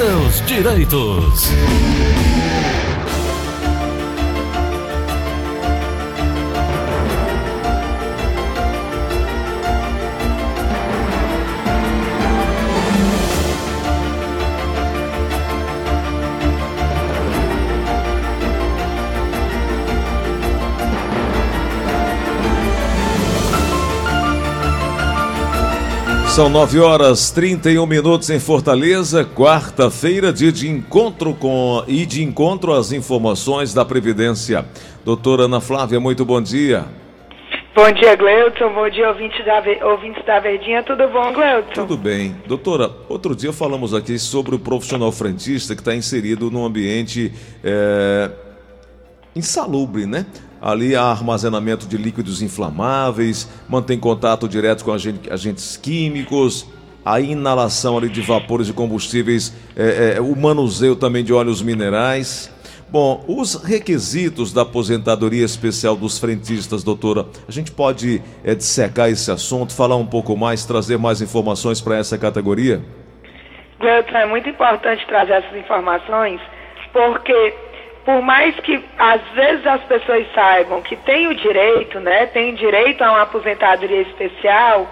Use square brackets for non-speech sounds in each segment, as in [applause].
seus direitos. São 9 horas 31 minutos em Fortaleza, quarta-feira, dia de encontro com e de encontro às informações da Previdência. Doutora Ana Flávia, muito bom dia. Bom dia, Gleuton. Bom dia, ouvintes da, ouvintes da Verdinha. Tudo bom, Gleuton? Tudo bem. Doutora, outro dia falamos aqui sobre o profissional frentista que está inserido num ambiente é, insalubre, né? Ali há armazenamento de líquidos inflamáveis, mantém contato direto com agentes químicos, a inalação ali de vapores de combustíveis, é, é, o manuseio também de óleos minerais. Bom, os requisitos da aposentadoria especial dos frentistas, doutora, a gente pode é, dissecar esse assunto, falar um pouco mais, trazer mais informações para essa categoria? Gleuton, é muito importante trazer essas informações, porque por mais que às vezes as pessoas saibam que tem o direito, né, tem direito a uma aposentadoria especial,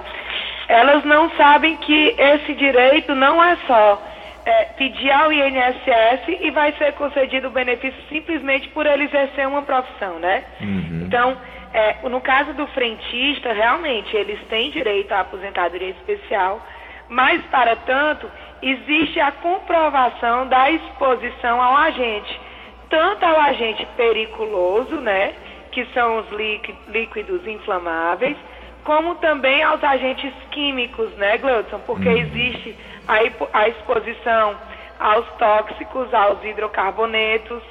elas não sabem que esse direito não é só é, pedir ao INSS e vai ser concedido o benefício simplesmente por ele exercer uma profissão, né? Uhum. Então, é, no caso do frentista, realmente eles têm direito à aposentadoria especial, mas para tanto existe a comprovação da exposição ao agente tanto ao agente periculoso, né, que são os líquidos inflamáveis, como também aos agentes químicos, né, Gleudson? Porque uhum. existe a, a exposição aos tóxicos, aos hidrocarbonetos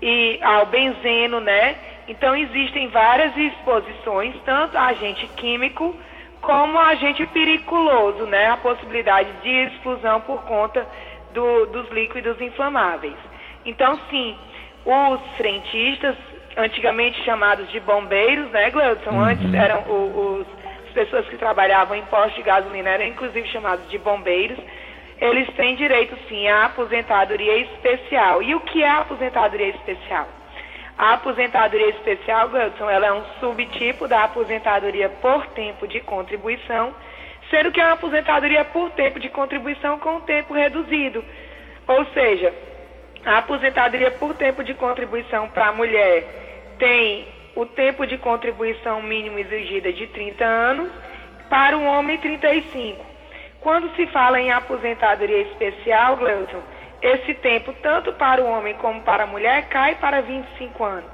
e ao benzeno, né? Então existem várias exposições, tanto agente químico como agente periculoso, né? A possibilidade de explosão por conta do, dos líquidos inflamáveis. Então, sim, os frentistas, antigamente chamados de bombeiros, né, Gleudson? Uhum. Antes eram os, as pessoas que trabalhavam em postos de gasolina, eram inclusive chamados de bombeiros. Eles têm direito, sim, à aposentadoria especial. E o que é a aposentadoria especial? A aposentadoria especial, Gleudson, ela é um subtipo da aposentadoria por tempo de contribuição, sendo que é uma aposentadoria por tempo de contribuição com tempo reduzido. Ou seja, a aposentadoria por tempo de contribuição para a mulher tem o tempo de contribuição mínimo exigida de 30 anos, para o homem 35. Quando se fala em aposentadoria especial, Gleuton, esse tempo, tanto para o homem como para a mulher, cai para 25 anos.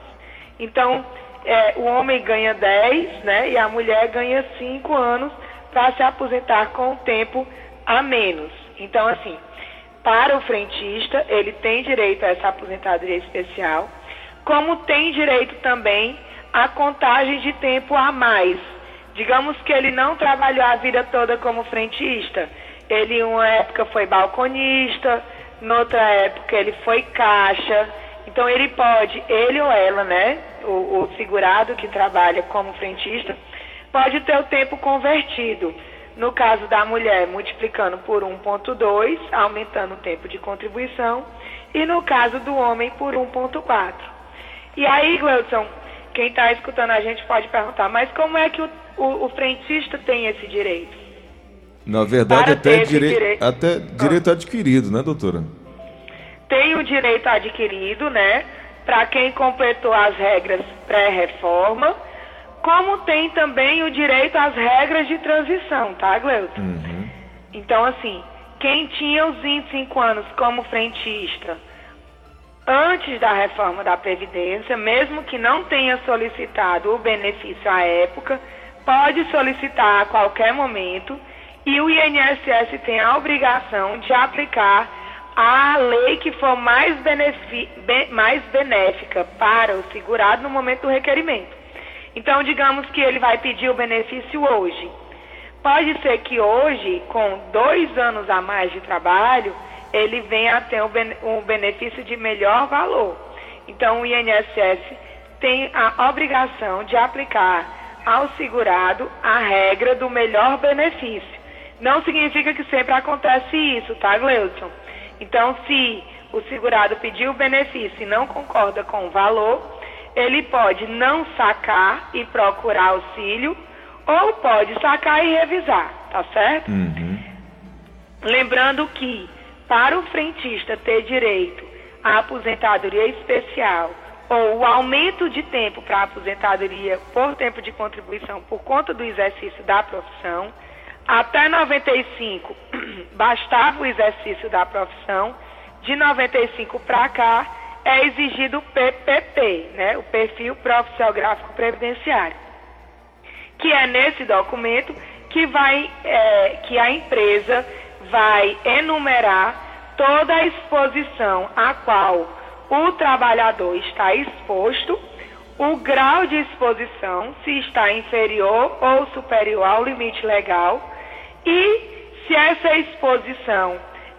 Então, é, o homem ganha 10, né, e a mulher ganha 5 anos para se aposentar com o tempo a menos. Então, assim, para o frentista, ele tem direito a essa aposentadoria especial, como tem direito também à contagem de tempo a mais. Digamos que ele não trabalhou a vida toda como frentista. Ele, em uma época, foi balconista, noutra época, ele foi caixa. Então, ele pode, ele ou ela, né, o, o segurado que trabalha como frentista, pode ter o tempo convertido no caso da mulher, multiplicando por 1,2, aumentando o tempo de contribuição. E no caso do homem, por 1,4. E aí, Gleudson, quem está escutando a gente pode perguntar, mas como é que o, o, o frentista tem esse direito? Na verdade, até, dire... direito... até direito ah. adquirido, né, doutora? Tem o direito adquirido, né? Para quem completou as regras pré-reforma como tem também o direito às regras de transição, tá, Gleuton? Uhum. Então, assim, quem tinha os 25 anos como frentista antes da reforma da Previdência, mesmo que não tenha solicitado o benefício à época, pode solicitar a qualquer momento e o INSS tem a obrigação de aplicar a lei que for mais, mais benéfica para o segurado no momento do requerimento. Então, digamos que ele vai pedir o benefício hoje. Pode ser que hoje, com dois anos a mais de trabalho, ele venha a ter um benefício de melhor valor. Então, o INSS tem a obrigação de aplicar ao segurado a regra do melhor benefício. Não significa que sempre acontece isso, tá, Gleudson? Então, se o segurado pediu o benefício e não concorda com o valor, ele pode não sacar e procurar auxílio, ou pode sacar e revisar, tá certo? Uhum. Lembrando que, para o frentista ter direito à aposentadoria especial ou o aumento de tempo para a aposentadoria por tempo de contribuição por conta do exercício da profissão, até 95 [clears throat] bastava o exercício da profissão, de 95 para cá é exigido o PPP, né, o Perfil Profissiográfico Previdenciário, que é nesse documento que vai, é, que a empresa vai enumerar toda a exposição a qual o trabalhador está exposto, o grau de exposição, se está inferior ou superior ao limite legal, e se essa exposição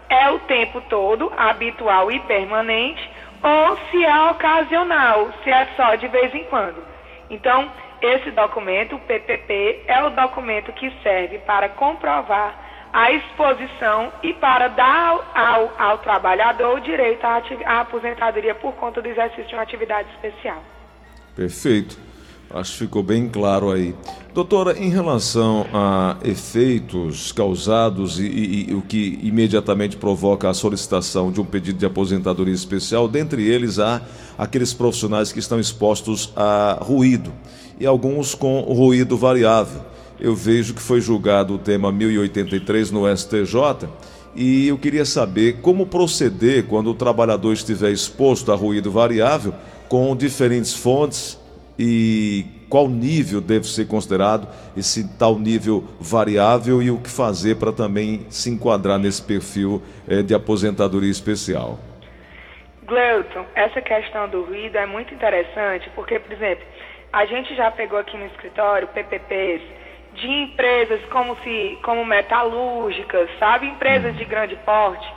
é o tempo todo, habitual e permanente, ou se é ocasional, se é só de vez em quando. Então, esse documento, o PPP, é o documento que serve para comprovar a exposição e para dar ao, ao trabalhador o direito à, à aposentadoria por conta do exercício de uma atividade especial. Perfeito. Acho que ficou bem claro aí. Doutora, em relação a efeitos causados e, e, e, o que imediatamente provoca a solicitação de um pedido de aposentadoria especial, dentre eles há aqueles profissionais que estão expostos a ruído e alguns com ruído variável eu vejo que foi julgado o tema 1083 no STJ e eu queria saber como proceder quando o trabalhador estiver exposto a ruído variável com diferentes fontes e qual nível deve ser considerado esse tal nível variável e o que fazer para também se enquadrar nesse perfil eh, de aposentadoria especial. Gleuton, essa questão do ruído é muito interessante porque, por exemplo, a gente já pegou aqui no escritório PPPs de empresas como, se, como metalúrgicas, sabe? Empresas de grande porte,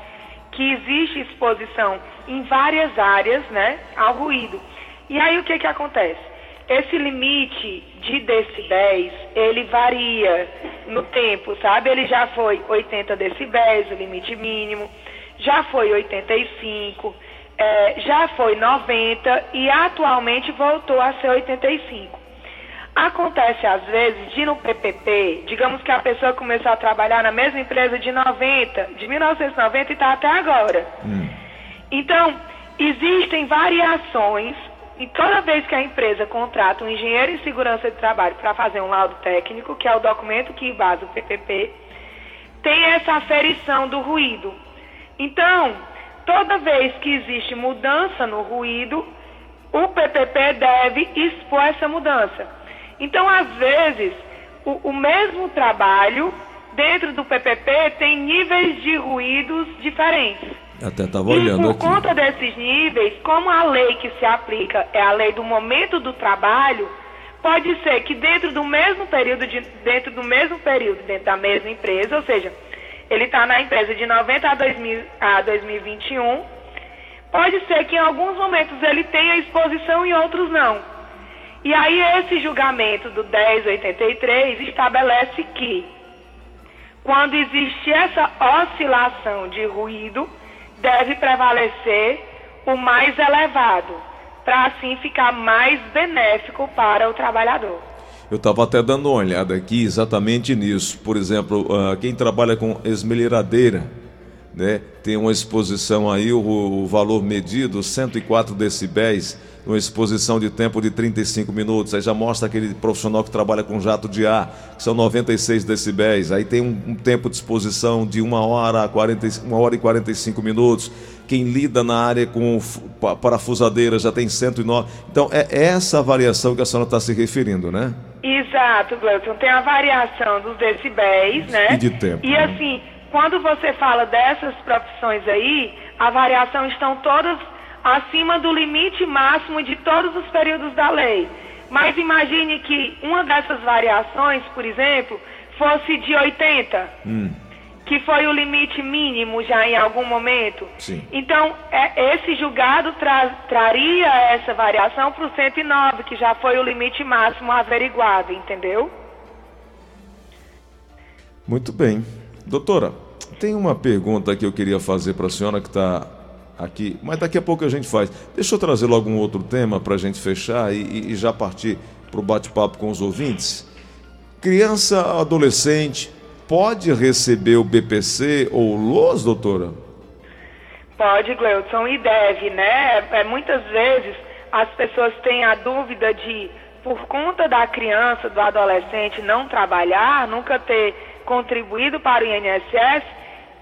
que existe exposição em várias áreas, né, ao ruído. E aí o que que acontece? Esse limite de decibéis, ele varia no tempo, sabe? Ele já foi 80 decibéis, o limite mínimo, já foi 85, é, já foi 90 e atualmente voltou a ser 85. Acontece às vezes de no PPP, digamos que a pessoa começou a trabalhar na mesma empresa de 90, de 1990 e está até agora. Hum. Então, existem variações e toda vez que a empresa contrata um engenheiro em segurança de trabalho para fazer um laudo técnico, que é o documento que base o PPP, tem essa aferição do ruído. Então, toda vez que existe mudança no ruído, o PPP deve expor essa mudança. Então, às vezes, o, o mesmo trabalho dentro do PPP tem níveis de ruídos diferentes. Até estava olhando e por aqui. conta desses níveis, como a lei que se aplica é a lei do momento do trabalho, pode ser que dentro do mesmo período, de, dentro do mesmo período, dentro da mesma empresa, ou seja, ele está na empresa de 90 a, 2000, a 2021, pode ser que em alguns momentos ele tenha exposição e outros não. E aí esse julgamento do 1083 estabelece que quando existe essa oscilação de ruído, deve prevalecer o mais elevado, para assim ficar mais benéfico para o trabalhador. Eu estava até dando uma olhada aqui exatamente nisso. Por exemplo, uh, quem trabalha com esmelhadeira, né, tem uma exposição aí, o, o valor medido, 104 decibéis uma exposição de tempo de 35 minutos. Aí já mostra aquele profissional que trabalha com jato de ar, que são 96 decibéis. Aí tem um, um tempo de exposição de 1 hora, 40, 1 hora e 45 minutos. Quem lida na área com parafusadeira já tem 109. Então é essa variação que a senhora está se referindo, né? Exato, Gleuton. Tem a variação dos decibéis, né? E de tempo. E né? assim, quando você fala dessas profissões aí, a variação estão todas acima do limite máximo de todos os períodos da lei. Mas imagine que uma dessas variações, por exemplo, fosse de 80, hum. que foi o limite mínimo já em algum momento. Sim. Então, é, esse julgado tra traria essa variação para o 109, que já foi o limite máximo averiguado, entendeu? Muito bem. Doutora, tem uma pergunta que eu queria fazer para a senhora que está aqui, mas daqui a pouco a gente faz. Deixa eu trazer logo um outro tema para a gente fechar e, e já partir para o bate-papo com os ouvintes. Criança, adolescente, pode receber o BPC ou LOS, doutora? Pode, Gleudson, e deve, né? É, muitas vezes as pessoas têm a dúvida de, por conta da criança, do adolescente não trabalhar, nunca ter contribuído para o INSS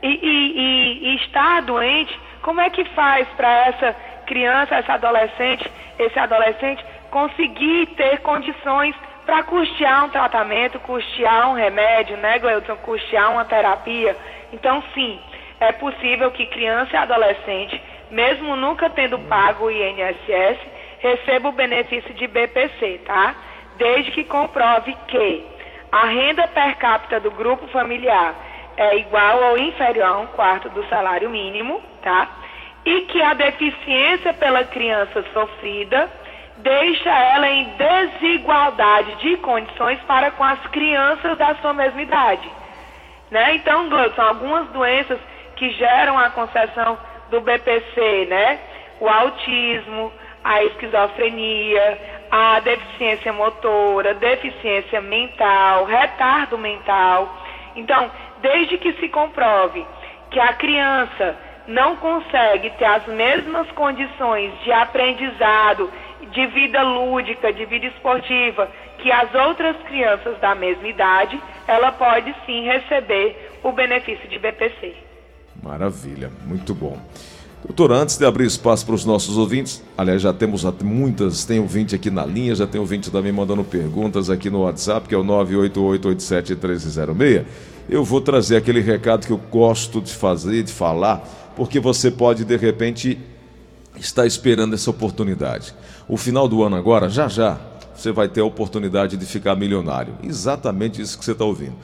e, e, e, estar doente, como é que faz para essa criança, essa adolescente, esse adolescente conseguir ter condições para custear um tratamento, custear um remédio, né, Gleudson? Custear uma terapia. Então, sim, é possível que criança e adolescente, mesmo nunca tendo pago o INSS, receba o benefício de BPC, tá? Desde que comprove que a renda per capita do grupo familiar é igual ou inferior a um quarto do salário mínimo, tá? E que a deficiência pela criança sofrida deixa ela em desigualdade de condições para com as crianças da sua mesma idade. Né? Então, são algumas doenças que geram a concessão do BPC, né? O autismo, a esquizofrenia, a deficiência motora, deficiência mental, retardo mental. Então, desde que se comprove que a criança não consegue ter as mesmas condições de aprendizado, de vida lúdica, de vida esportiva que as outras crianças da mesma idade, ela pode sim receber o benefício de BPC. Maravilha, muito bom. Doutor, antes de abrir espaço para os nossos ouvintes, aliás, já temos muitas, tem ouvinte aqui na linha, já tem ouvinte também mandando perguntas aqui no WhatsApp, que é o 988871306. Eu vou trazer aquele recado que eu gosto de fazer, de falar, porque você pode, de repente, estar esperando essa oportunidade. O final do ano agora, já já, você vai ter a oportunidade de ficar milionário. Exatamente isso que você está ouvindo.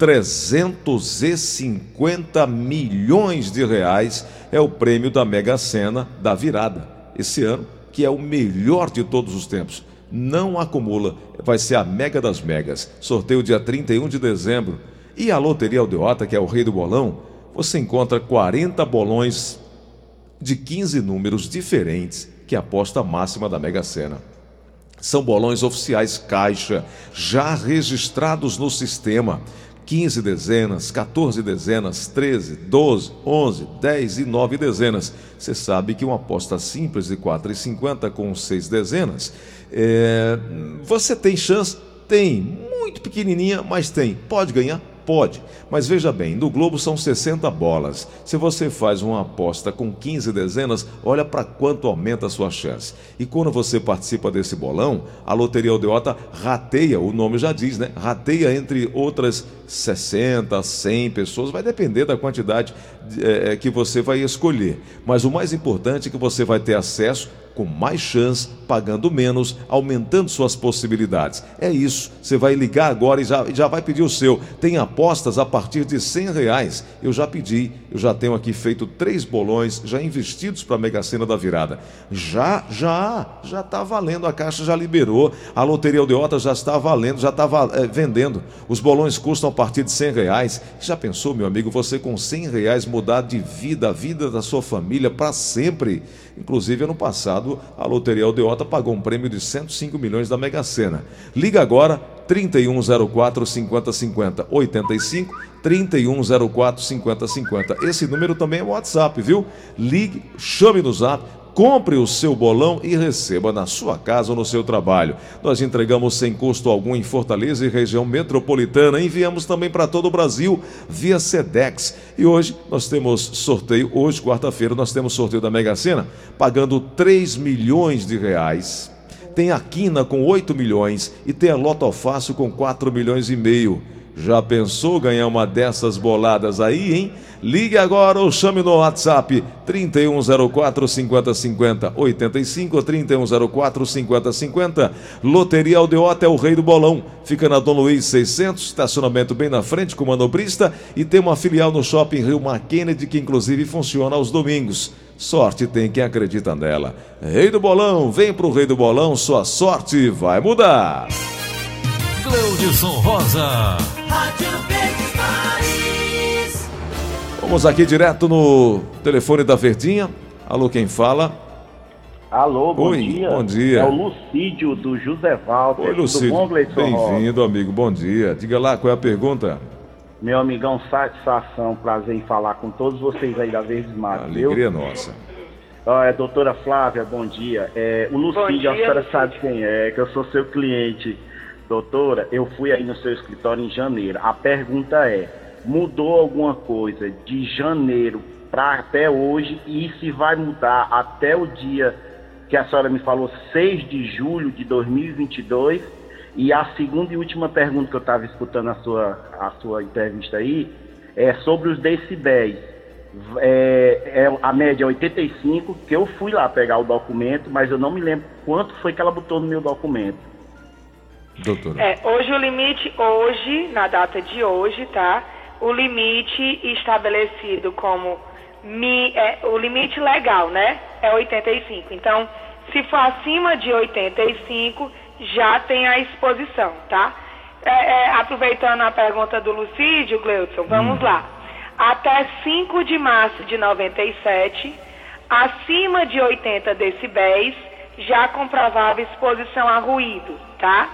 350 milhões de reais é o prêmio da Mega Sena da virada esse ano, que é o melhor de todos os tempos. Não acumula, vai ser a Mega das Megas. Sorteio dia 31 de dezembro. E a Loteria Aldeota, que é o rei do bolão, você encontra 40 bolões de 15 números diferentes, que é a aposta máxima da Mega Sena. São bolões oficiais caixa, já registrados no sistema 15 dezenas, 14 dezenas, 13, 12, 11, 10 e 9 dezenas. Você sabe que uma aposta simples de 4,50 com 6 dezenas, é... você tem chance? Tem, muito pequenininha, mas tem. Pode ganhar? Pode, mas veja bem, no Globo são 60 bolas. Se você faz uma aposta com 15 dezenas, olha para quanto aumenta a sua chance. E quando você participa desse bolão, a Loteria Aldeota rateia, o nome já diz, né? Rateia entre outras 60, 100 pessoas, vai depender da quantidade é, que você vai escolher. Mas o mais importante é que você vai ter acesso com mais chance, pagando menos, aumentando suas possibilidades. É isso. Você vai ligar agora e já, já vai pedir o seu. Tem apostas a partir de 100 reais. Eu já pedi, eu já tenho aqui feito três bolões já investidos para a Mega Sena da virada. Já, já, já está valendo. A Caixa já liberou. A Loteria Aldeota já está valendo, já está é, vendendo. Os bolões custam a partir de 100 reais. Já pensou, meu amigo, você com 100 reais mudar de vida, a vida da sua família para sempre? Inclusive, ano passado, a Loteria Aldeota pagou um prêmio de 105 milhões da Mega Sena. Liga agora, 3104 5050 85 3104 5050. Esse número também é WhatsApp, viu? Ligue, chame no zap Compre o seu bolão e receba na sua casa ou no seu trabalho. Nós entregamos sem custo algum em Fortaleza e região metropolitana. Enviamos também para todo o Brasil via Sedex. E hoje nós temos sorteio, hoje, quarta-feira, nós temos sorteio da Mega Sena, pagando 3 milhões de reais. Tem a Quina com 8 milhões e tem a Loto Fácil com 4 milhões e meio. Já pensou ganhar uma dessas boladas aí, hein? Ligue agora ou chame no WhatsApp 3104 5050 85 3104 5050. Loteria Aldeota é o rei do bolão. Fica na Dom Luiz 600, estacionamento bem na frente com manobrista e tem uma filial no Shopping Rio Kennedy que inclusive funciona aos domingos. Sorte tem quem acredita nela. Rei do bolão, vem pro rei do bolão, sua sorte vai mudar. Cleudson Rosa. Vamos aqui direto no telefone da Verdinha. Alô, quem fala? Alô, bom Oi, dia. bom dia. É o Lucídio do José Walter. Oi, Tudo Lucídio. Bem-vindo, amigo. Bom dia. Diga lá qual é a pergunta. Meu amigão, satisfação, prazer em falar com todos vocês aí da Verdes Matos, viu? Alegria nossa. Ó, é, doutora Flávia, bom dia. É, o Lucídio, dia, a senhora Lucídio. sabe quem é, que eu sou seu cliente. Doutora, eu fui aí no seu escritório em janeiro. A pergunta é, mudou alguma coisa de janeiro para até hoje e se vai mudar até o dia que a senhora me falou, 6 de julho de 2022? E a segunda e última pergunta que eu estava escutando a sua, a sua entrevista aí é sobre os decibéis é, é- a média é 85, que eu fui lá pegar o documento, mas eu não me lembro quanto foi que ela botou no meu documento. Doutora. É, hoje o limite, hoje, na data de hoje, tá? O limite estabelecido como mi, é, o limite legal, né? É 85. Então, se for acima de 85, já tem a exposição, tá? É, é, aproveitando a pergunta do Lucídio, Gleudson, vamos lá. Até 5 de março de 97, acima de 80 decibéis, já comprovava exposição a ruído, tá?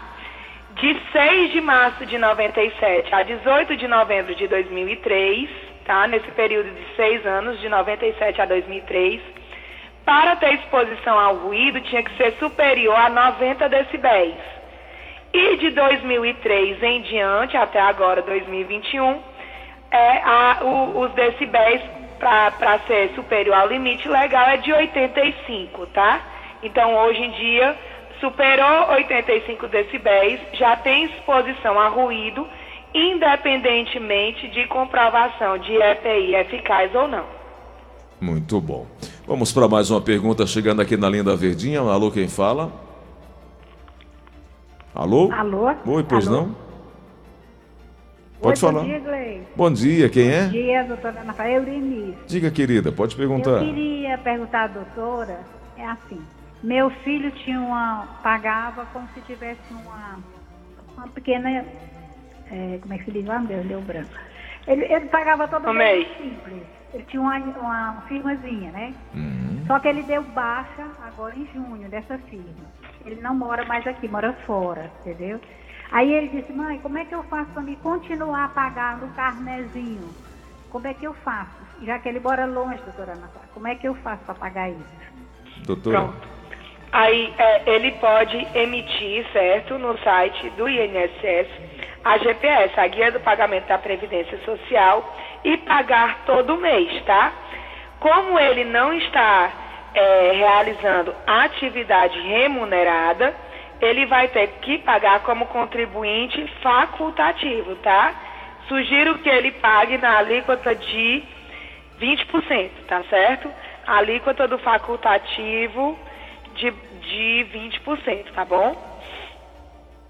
De 6 de março de 97 a 18 de novembro de 2003, tá? Nesse período de seis anos, de 97 a 2003, para ter exposição ao ruído tinha que ser superior a 90 decibéis. E de 2003 em diante, até agora 2021, é a, o- os decibéis para ser superior ao limite legal é de 85, tá? Então hoje em dia superou 85 decibéis, já tem exposição a ruído, independentemente de comprovação de EPI eficaz ou não. Muito bom. Vamos para mais uma pergunta chegando aqui na linha da Verdinha. Alô, quem fala? Alô? Alô? Oi, pois Alô? não? Pode Oi, falar. Bom dia, Gleice. Bom dia, quem é? Bom dia, doutora Ana. Diga, querida, pode Eu perguntar. queria perguntar à doutora, é assim, meu filho tinha uma, pagava como se tivesse uma, uma pequena, é, como é que se diz lá, meu Deus, deu branco. Ele, ele pagava todo mês simples. Ele tinha uma, uma firmazinha, né? Uhum. Só que ele deu baixa agora em junho dessa firma. Ele não mora mais aqui, mora fora, entendeu? Aí ele disse, mãe, como é que eu faço para me continuar a pagar no carnezinho? Como é que eu faço? Já que ele mora longe, doutora Ana como é que eu faço para pagar isso? Doutora. Pronto. Aí é, ele pode emitir, certo, no site do INSS, a GPS, a Guia do Pagamento da Previdência Social, e pagar todo mês, tá? Como ele não está é, realizando atividade remunerada, ele vai ter que pagar como contribuinte facultativo, tá? Sugiro que ele pague na alíquota de 20%, tá certo? A alíquota do facultativo de, de 20%, tá bom?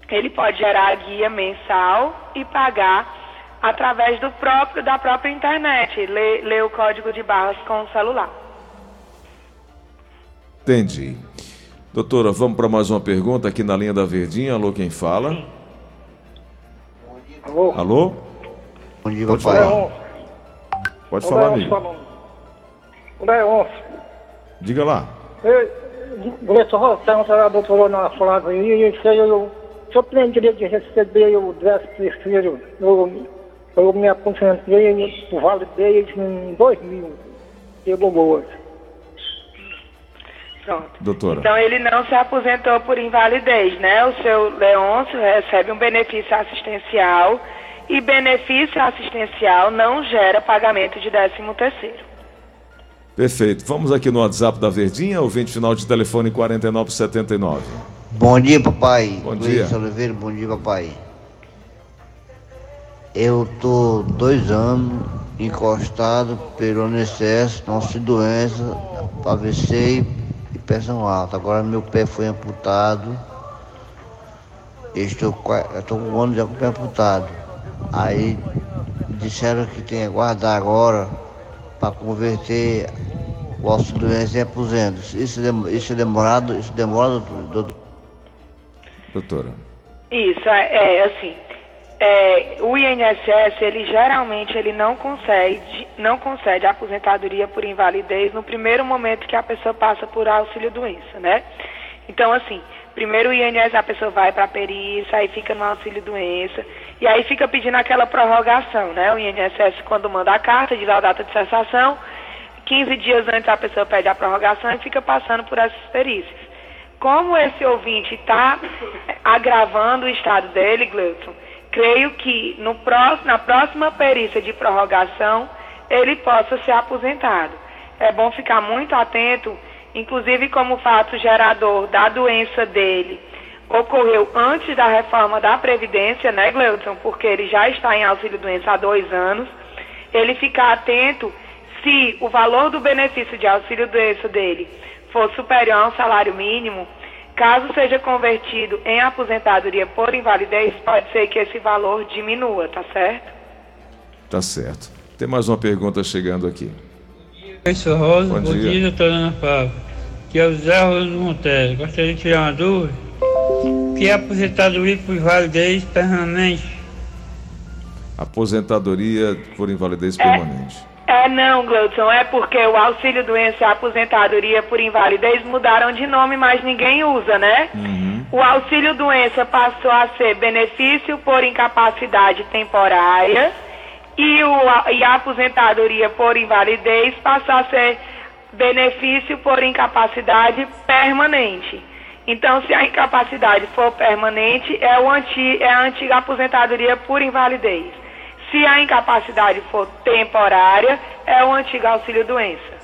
Ele pode gerar a guia mensal e pagar através do próprio, da própria internet, ler, ler o código de barras com o celular. Entendi. Doutora, vamos para mais uma pergunta aqui na linha da Verdinha. Alô, quem fala? Alô? Alô? Bom dia, Pode falar. Pode falar, amigo. falando. Leonce. Diga lá. Gleison Rosa, pergunta a doutora Ana Flávia aí, isso aí eu, se eu tenho direito de receber o 13 terceiro, eu, eu me aposentei, eu validei em 2000, pelo Boas. Pronto. Doutora. Então ele não se aposentou por invalidez, né? O seu Leôncio recebe um benefício assistencial e benefício assistencial não gera pagamento de 13 terceiro. Perfeito. Vamos aqui no WhatsApp da Verdinha, ouvinte final de telefone 4979. Bom dia, papai. Bom Luiz dia. Oliveira, bom dia, papai. Eu tô dois anos encostado pelo INSS, nossa doença, AVC e pressão alta. Agora meu pé foi amputado. Estou, eu estou com um ano já com o pé amputado. Aí disseram que tem que aguardar agora para converter o auxílio doença em aposento. Isso, dem- isso é demorado? Isso demora, doutor? Doutora. Isso, é, é assim. é, o INSS, ele geralmente ele não concede, não concede aposentadoria por invalidez no primeiro momento que a pessoa passa por auxílio doença, né? Então, assim, primeiro o INSS a pessoa vai para a perícia, aí fica no auxílio doença, e aí fica pedindo aquela prorrogação, né? O INSS, quando manda a carta, diz a data de cessação, 15 dias antes a pessoa pede a prorrogação e fica passando por essas perícias. Como esse ouvinte está agravando o estado dele, Gleuton, creio que no próximo, na próxima perícia de prorrogação ele possa ser aposentado. É bom ficar muito atento, inclusive como o fato gerador da doença dele ocorreu antes da reforma da Previdência, né, Gleudson? Porque ele já está em auxílio-doença há dois anos. Ele ficar atento se o valor do benefício de auxílio-doença dele for superior a um salário mínimo, Caso seja convertido em aposentadoria por invalidez, pode ser que esse valor diminua, tá certo? Tá certo. Tem mais uma pergunta chegando aqui. Oi, sou Rosa. Bom, Bom dia. dia, doutora Ana Flávia. Que é o Zé Rosa Monteiro. Gostaria de tirar uma dúvida. Que é aposentadoria por invalidez permanente? Aposentadoria por invalidez é, permanente. É não, Gleudson, é porque o auxílio doença e a aposentadoria por invalidez mudaram de nome, mas ninguém usa, né? Uhum. O auxílio doença passou a ser benefício por incapacidade temporária e, o, e a aposentadoria por invalidez passou a ser benefício por incapacidade permanente. Então, se a incapacidade for permanente, é, o anti, é a antiga aposentadoria por invalidez. Se a incapacidade for temporária, é o antigo auxílio-doença.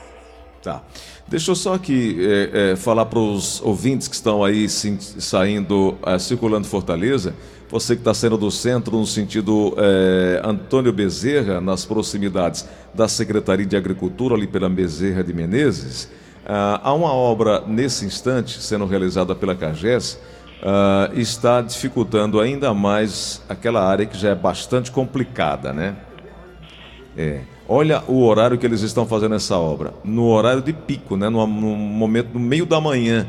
Tá. Deixa eu só aqui é, é, falar para os ouvintes que estão aí sim, saindo, é, circulando Fortaleza. Você que está saindo do centro no sentido é, Antônio Bezerra, nas proximidades da Secretaria de Agricultura, ali pela Bezerra de Menezes. Ah, há uma obra nesse instante sendo realizada pela CAGES uh, está dificultando ainda mais aquela área que já é bastante complicada, né? É. Olha o horário que eles estão fazendo essa obra. No horário de pico, né? No, no momento, no meio da manhã,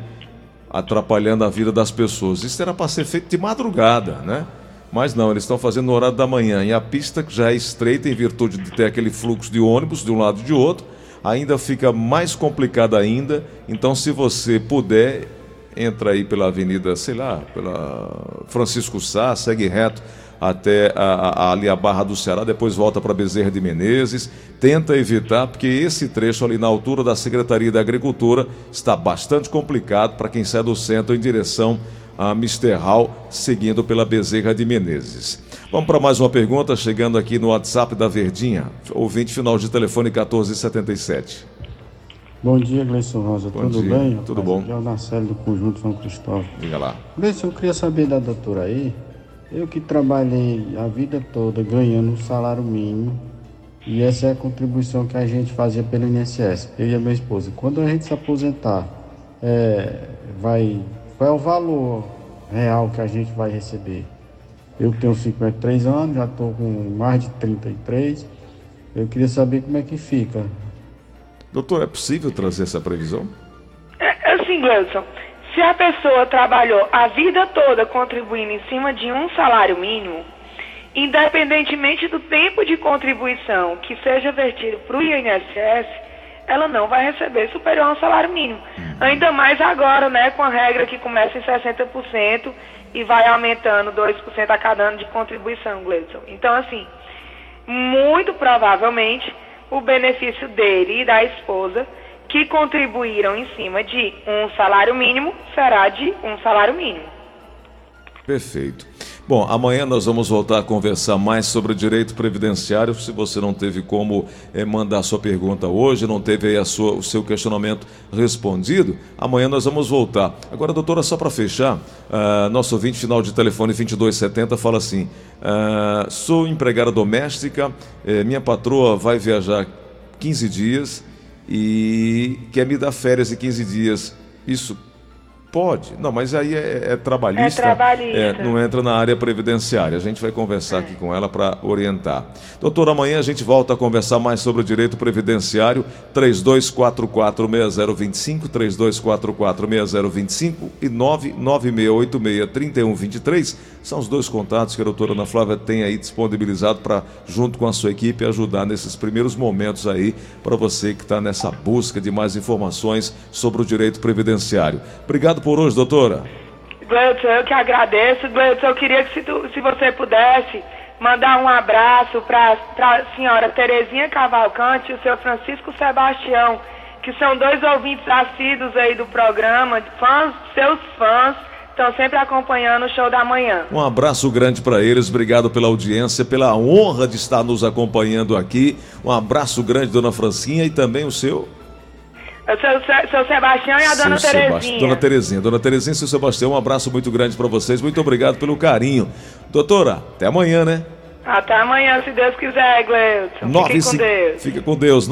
atrapalhando a vida das pessoas. Isso era para ser feito de madrugada, né? Mas não, eles estão fazendo no horário da manhã. E a pista já é estreita em virtude de ter aquele fluxo de ônibus de um lado e de outro, ainda fica mais complicada ainda. Então, se você puder, entra aí pela avenida, sei lá, pela Francisco Sá, segue reto até a, a, ali a Barra do Ceará, depois volta para Bezerra de Menezes. Tenta evitar, porque esse trecho ali na altura da Secretaria da Agricultura está bastante complicado para quem sai do centro em direção a Misterral, seguindo pela Bezerra de Menezes. Vamos para mais uma pergunta, chegando aqui no WhatsApp da Verdinha, ouvinte final de telefone 1477. Bom dia, Gleison Rosa. Bom Tudo dia. bem? Tudo bom. Aqui é o Narcélio do Conjunto São Cristóvão. Diga lá. Gleison, eu queria saber da doutora aí. Eu que trabalhei a vida toda ganhando um salário mínimo, e essa é a contribuição que a gente fazia pelo INSS, eu e a minha esposa. Quando a gente se aposentar, é, vai, qual é o valor real que a gente vai receber? Eu tenho 53 anos, já estou com mais de 33. Eu queria saber como é que fica Doutor, é possível trazer essa previsão? É, é assim, Gleison. Se a pessoa trabalhou a vida toda contribuindo em cima de um salário mínimo, independentemente do tempo de contribuição que seja vertido para o INSS, ela não vai receber superior ao salário mínimo. Uhum. Ainda mais agora, né, com a regra que começa em 60% e vai aumentando 2% a cada ano de contribuição, Gleison. Então, assim, muito provavelmente o benefício dele e da esposa que contribuíram em cima de um salário mínimo será de um salário mínimo. Perfeito. Bom, amanhã nós vamos voltar a conversar mais sobre o direito previdenciário. Se você não teve como é, mandar sua pergunta hoje, não teve aí sua, o seu questionamento respondido, amanhã nós vamos voltar. Agora, doutora, só para fechar, uh, nosso ouvinte final de telefone 2270 fala assim: uh, sou empregada doméstica, eh, minha patroa vai viajar 15 dias e quer me dar férias de 15 dias. Isso Pode. Não, mas aí é, é trabalhista. É trabalhista. É, não entra na área previdenciária. A gente vai conversar aqui com ela para orientar. Doutor, amanhã a gente volta a conversar mais sobre o direito previdenciário. 32446025, 32446025 e 996863123 são os dois contatos que a doutora Ana Flávia tem aí disponibilizado para, junto com a sua equipe, ajudar nesses primeiros momentos aí para você que está nessa busca de mais informações sobre o direito previdenciário. Obrigado por hoje, doutora. Gleudson, eu que agradeço. Gleudson, eu queria que se, tu, se você pudesse mandar um abraço para a senhora Terezinha Cavalcante e o senhor Francisco Sebastião, que são dois ouvintes assíduos aí do programa, fãs, seus fãs, estão sempre acompanhando o show da manhã. Um abraço grande para eles, obrigado pela audiência, pela honra de estar nos acompanhando aqui. Um abraço grande, dona Francinha, e também o seu. Eu sou, seu Sebastião e a seu dona Terezinha. Dona Terezinha. Dona Terezinha e seu Sebastião, um abraço muito grande para vocês. Muito obrigado pelo carinho. Doutora, até amanhã, né? Até amanhã, se Deus quiser, Gleudson. Fique com Deus. Fica com Deus.